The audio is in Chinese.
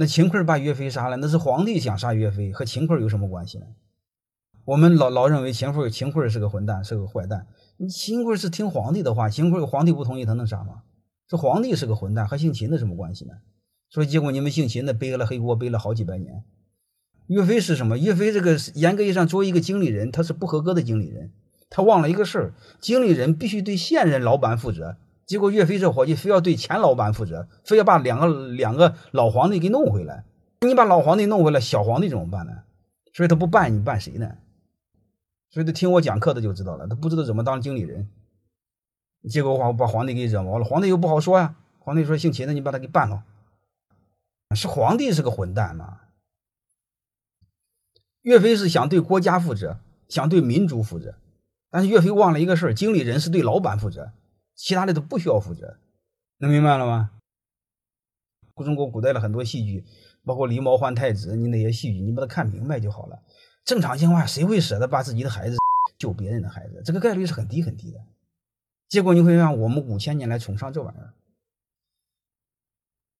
那秦桧把岳飞杀了，那是皇帝想杀岳飞，和秦桧有什么关系呢？我们老老认为秦桧秦桧是个混蛋，是个坏蛋。你秦桧是听皇帝的话，秦桧皇帝不同意，他能杀吗？这皇帝是个混蛋，和姓秦的什么关系呢？所以结果你们姓秦的背了黑锅，背了好几百年。岳飞是什么？岳飞这个严格意义上作为一个经理人，他是不合格的经理人。他忘了一个事儿：经理人必须对现任老板负责。结果岳飞这伙计非要对前老板负责，非要把两个两个老皇帝给弄回来。你把老皇帝弄回来，小皇帝怎么办呢？所以他不办，你办谁呢？所以他听我讲课的就知道了，他不知道怎么当经理人。结果我把皇帝给惹毛了，皇帝又不好说呀。皇帝说：“姓秦的，你把他给办了。”是皇帝是个混蛋嘛？岳飞是想对国家负责，想对民族负责，但是岳飞忘了一个事儿：经理人是对老板负责。其他的都不需要负责，能明白了吗？中国古代的很多戏剧，包括狸猫换太子，你那些戏剧，你把它看明白就好了。正常情况下，谁会舍得把自己的孩子救别人的孩子？这个概率是很低很低的。结果你会让我们五千年来崇尚这玩意儿。